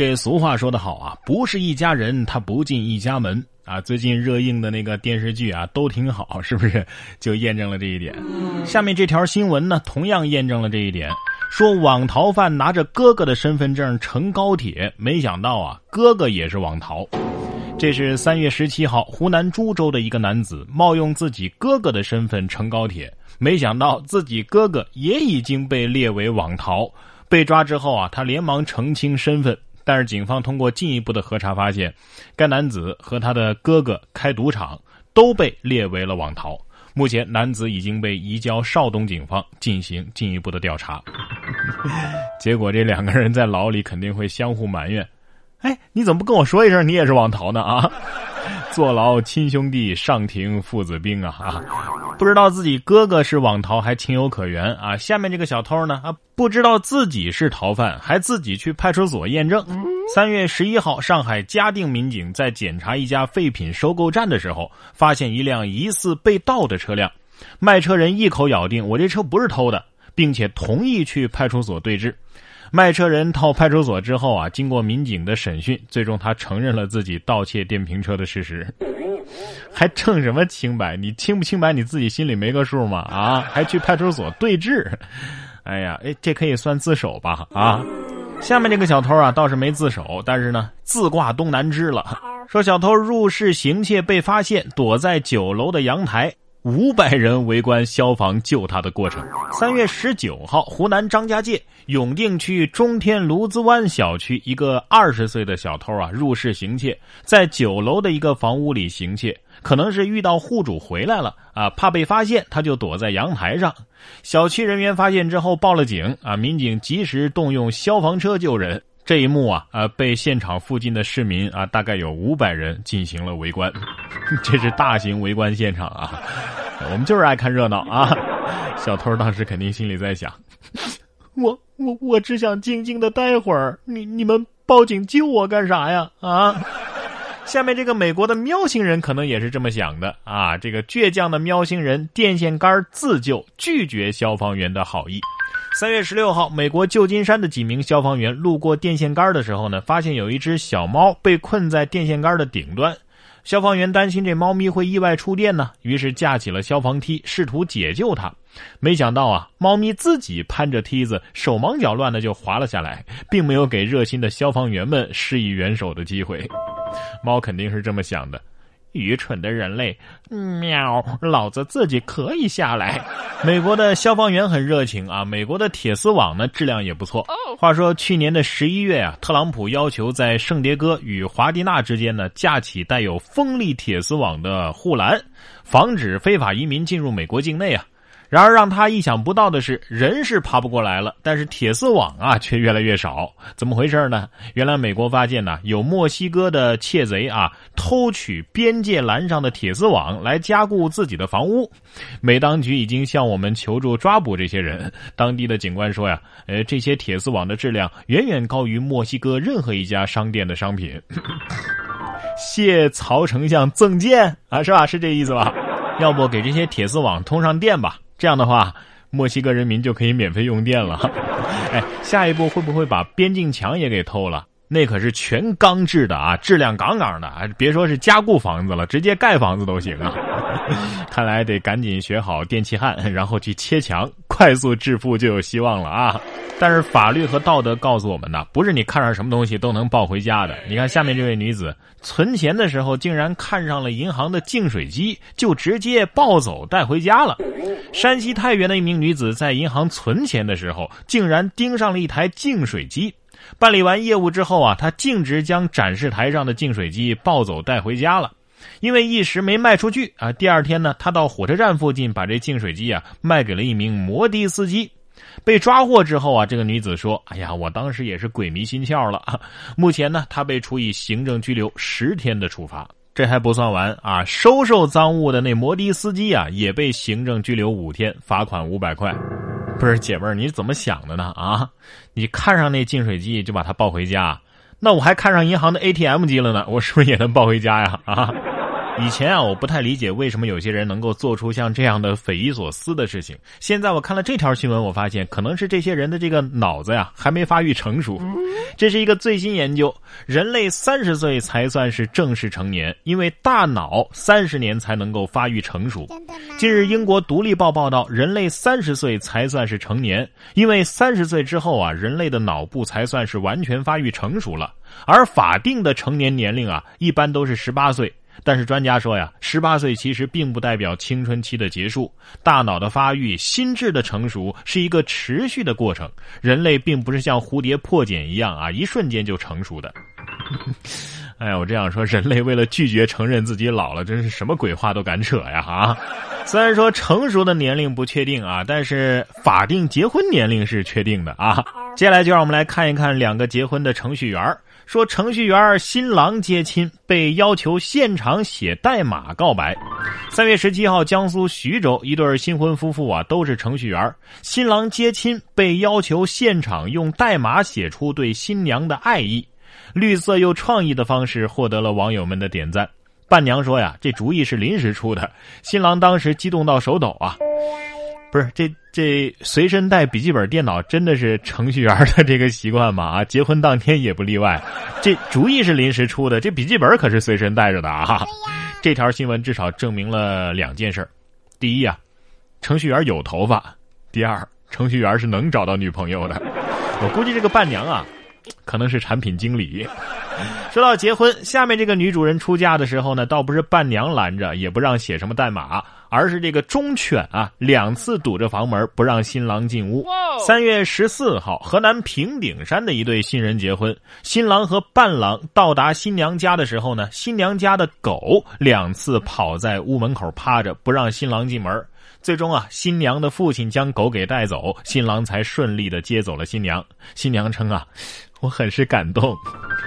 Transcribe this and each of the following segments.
这俗话说得好啊，不是一家人，他不进一家门啊。最近热映的那个电视剧啊，都挺好，是不是？就验证了这一点。下面这条新闻呢，同样验证了这一点。说网逃犯拿着哥哥的身份证乘高铁，没想到啊，哥哥也是网逃。这是三月十七号，湖南株洲的一个男子冒用自己哥哥的身份乘高铁，没想到自己哥哥也已经被列为网逃。被抓之后啊，他连忙澄清身份。但是警方通过进一步的核查发现，该男子和他的哥哥开赌场，都被列为了网逃。目前，男子已经被移交邵东警方进行进一步的调查。结果，这两个人在牢里肯定会相互埋怨：“哎，你怎么不跟我说一声，你也是网逃呢？啊，坐牢亲兄弟，上庭父子兵啊！啊！”不知道自己哥哥是网逃还情有可原啊！下面这个小偷呢啊，不知道自己是逃犯，还自己去派出所验证。三月十一号，上海嘉定民警在检查一家废品收购站的时候，发现一辆疑似被盗的车辆，卖车人一口咬定我这车不是偷的，并且同意去派出所对质。卖车人到派出所之后啊，经过民警的审讯，最终他承认了自己盗窃电瓶车的事实。还称什么清白？你清不清白你自己心里没个数吗？啊，还去派出所对质？哎呀，哎，这可以算自首吧？啊，下面这个小偷啊倒是没自首，但是呢自挂东南枝了。说小偷入室行窃被发现，躲在酒楼的阳台。五百人围观消防救他的过程。三月十九号，湖南张家界永定区中天卢子湾小区，一个二十岁的小偷啊，入室行窃，在九楼的一个房屋里行窃，可能是遇到户主回来了啊，怕被发现，他就躲在阳台上。小区人员发现之后报了警啊，民警及时动用消防车救人。这一幕啊，呃，被现场附近的市民啊，大概有五百人进行了围观，这是大型围观现场啊。我们就是爱看热闹啊！小偷当时肯定心里在想：我我我只想静静的待会儿，你你们报警救我干啥呀？啊！下面这个美国的喵星人可能也是这么想的啊！这个倔强的喵星人电线杆自救，拒绝消防员的好意。三月十六号，美国旧金山的几名消防员路过电线杆的时候呢，发现有一只小猫被困在电线杆的顶端。消防员担心这猫咪会意外触电呢，于是架起了消防梯，试图解救它。没想到啊，猫咪自己攀着梯子，手忙脚乱的就滑了下来，并没有给热心的消防员们施以援手的机会。猫肯定是这么想的。愚蠢的人类，喵！老子自己可以下来。美国的消防员很热情啊，美国的铁丝网呢质量也不错。话说去年的十一月啊，特朗普要求在圣迭戈与华迪纳之间呢架起带有锋利铁丝网的护栏，防止非法移民进入美国境内啊。然而让他意想不到的是，人是爬不过来了，但是铁丝网啊 却越来越少。怎么回事呢？原来美国发现呢，有墨西哥的窃贼啊偷取边界栏上的铁丝网来加固自己的房屋。美当局已经向我们求助抓捕这些人。当地的警官说呀，呃，这些铁丝网的质量远远高于墨西哥任何一家商店的商品。谢曹丞相赠剑啊，是吧？是这意思吧？要不给这些铁丝网通上电吧？这样的话，墨西哥人民就可以免费用电了。哎，下一步会不会把边境墙也给偷了？那可是全钢制的啊，质量杠杠的啊！别说是加固房子了，直接盖房子都行啊！看来得赶紧学好电气焊，然后去切墙，快速致富就有希望了啊！但是法律和道德告诉我们呢，不是你看上什么东西都能抱回家的。你看下面这位女子存钱的时候，竟然看上了银行的净水机，就直接抱走带回家了。山西太原的一名女子在银行存钱的时候，竟然盯上了一台净水机。办理完业务之后啊，她径直将展示台上的净水机抱走带回家了。因为一时没卖出去啊，第二天呢，他到火车站附近把这净水机啊卖给了一名摩的司机。被抓获之后啊，这个女子说：“哎呀，我当时也是鬼迷心窍了。”目前呢，她被处以行政拘留十天的处罚。这还不算完啊，收受赃物的那摩的司机啊，也被行政拘留五天，罚款五百块。不是姐妹儿，你怎么想的呢？啊，你看上那净水机就把它抱回家，那我还看上银行的 ATM 机了呢，我是不是也能抱回家呀？啊，以前啊，我不太理解为什么有些人能够做出像这样的匪夷所思的事情。现在我看了这条新闻，我发现可能是这些人的这个脑子呀还没发育成熟。这是一个最新研究，人类三十岁才算是正式成年，因为大脑三十年才能够发育成熟。近日，英国《独立报》报道，人类三十岁才算是成年，因为三十岁之后啊，人类的脑部才算是完全发育成熟了。而法定的成年年龄啊，一般都是十八岁。但是专家说呀，十八岁其实并不代表青春期的结束，大脑的发育、心智的成熟是一个持续的过程。人类并不是像蝴蝶破茧一样啊，一瞬间就成熟的。哎呀，我这样说，人类为了拒绝承认自己老了，真是什么鬼话都敢扯呀！哈，虽然说成熟的年龄不确定啊，但是法定结婚年龄是确定的啊。接下来就让我们来看一看两个结婚的程序员说程序员新郎接亲被要求现场写代码告白。三月十七号，江苏徐州一对新婚夫妇啊，都是程序员。新郎接亲被要求现场用代码写出对新娘的爱意，绿色又创意的方式获得了网友们的点赞。伴娘说呀，这主意是临时出的，新郎当时激动到手抖啊。不是这这随身带笔记本电脑真的是程序员的这个习惯吗？啊，结婚当天也不例外。这主意是临时出的，这笔记本可是随身带着的啊。这条新闻至少证明了两件事：第一啊，程序员有头发；第二，程序员是能找到女朋友的。我估计这个伴娘啊，可能是产品经理。说到结婚，下面这个女主人出嫁的时候呢，倒不是伴娘拦着，也不让写什么代码，而是这个忠犬啊，两次堵着房门不让新郎进屋。三月十四号，河南平顶山的一对新人结婚，新郎和伴郎到达新娘家的时候呢，新娘家的狗两次跑在屋门口趴着，不让新郎进门。最终啊，新娘的父亲将狗给带走，新郎才顺利的接走了新娘。新娘称啊，我很是感动。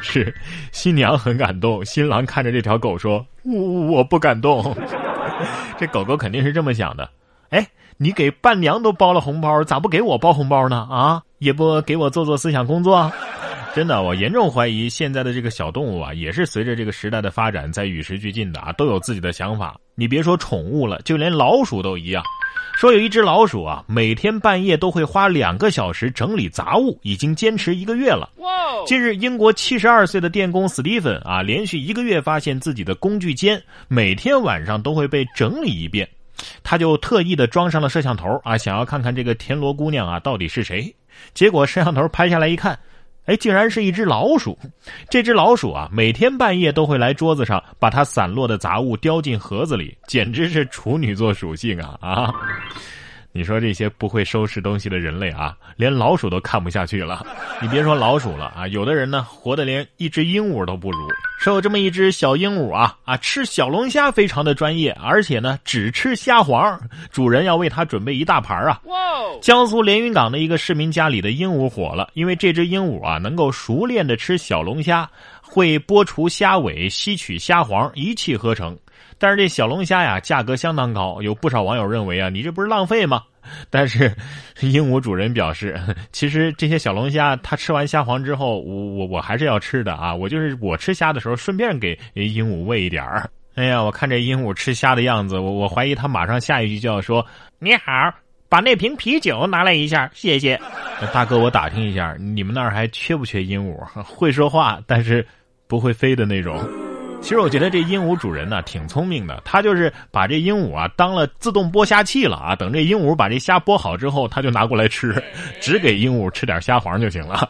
是，新娘很感动。新郎看着这条狗说：“我我不感动。”这狗狗肯定是这么想的。哎，你给伴娘都包了红包，咋不给我包红包呢？啊，也不给我做做思想工作？真的，我严重怀疑现在的这个小动物啊，也是随着这个时代的发展在与时俱进的啊，都有自己的想法。你别说宠物了，就连老鼠都一样。说有一只老鼠啊，每天半夜都会花两个小时整理杂物，已经坚持一个月了。近日，英国七十二岁的电工斯蒂芬啊，连续一个月发现自己的工具间每天晚上都会被整理一遍，他就特意的装上了摄像头啊，想要看看这个田螺姑娘啊到底是谁。结果摄像头拍下来一看。哎，竟然是一只老鼠！这只老鼠啊，每天半夜都会来桌子上，把它散落的杂物叼进盒子里，简直是处女座属性啊啊！你说这些不会收拾东西的人类啊，连老鼠都看不下去了。你别说老鼠了啊，有的人呢，活的连一只鹦鹉都不如。说有这么一只小鹦鹉啊啊，吃小龙虾非常的专业，而且呢，只吃虾黄，主人要为它准备一大盘啊。江苏连云港的一个市民家里的鹦鹉火了，因为这只鹦鹉啊，能够熟练的吃小龙虾，会剥除虾尾，吸取虾黄，一气呵成。但是这小龙虾呀，价格相当高，有不少网友认为啊，你这不是浪费吗？但是鹦鹉主人表示，其实这些小龙虾，它吃完虾黄之后，我我我还是要吃的啊！我就是我吃虾的时候，顺便给鹦鹉喂一点儿。哎呀，我看这鹦鹉吃虾的样子，我我怀疑它马上下一句就要说：“你好，把那瓶啤酒拿来一下，谢谢。”大哥，我打听一下，你们那儿还缺不缺鹦鹉？会说话，但是不会飞的那种。其实我觉得这鹦鹉主人呢挺聪明的，他就是把这鹦鹉啊当了自动剥虾器了啊，等这鹦鹉把这虾剥好之后，他就拿过来吃，只给鹦鹉吃点虾黄就行了。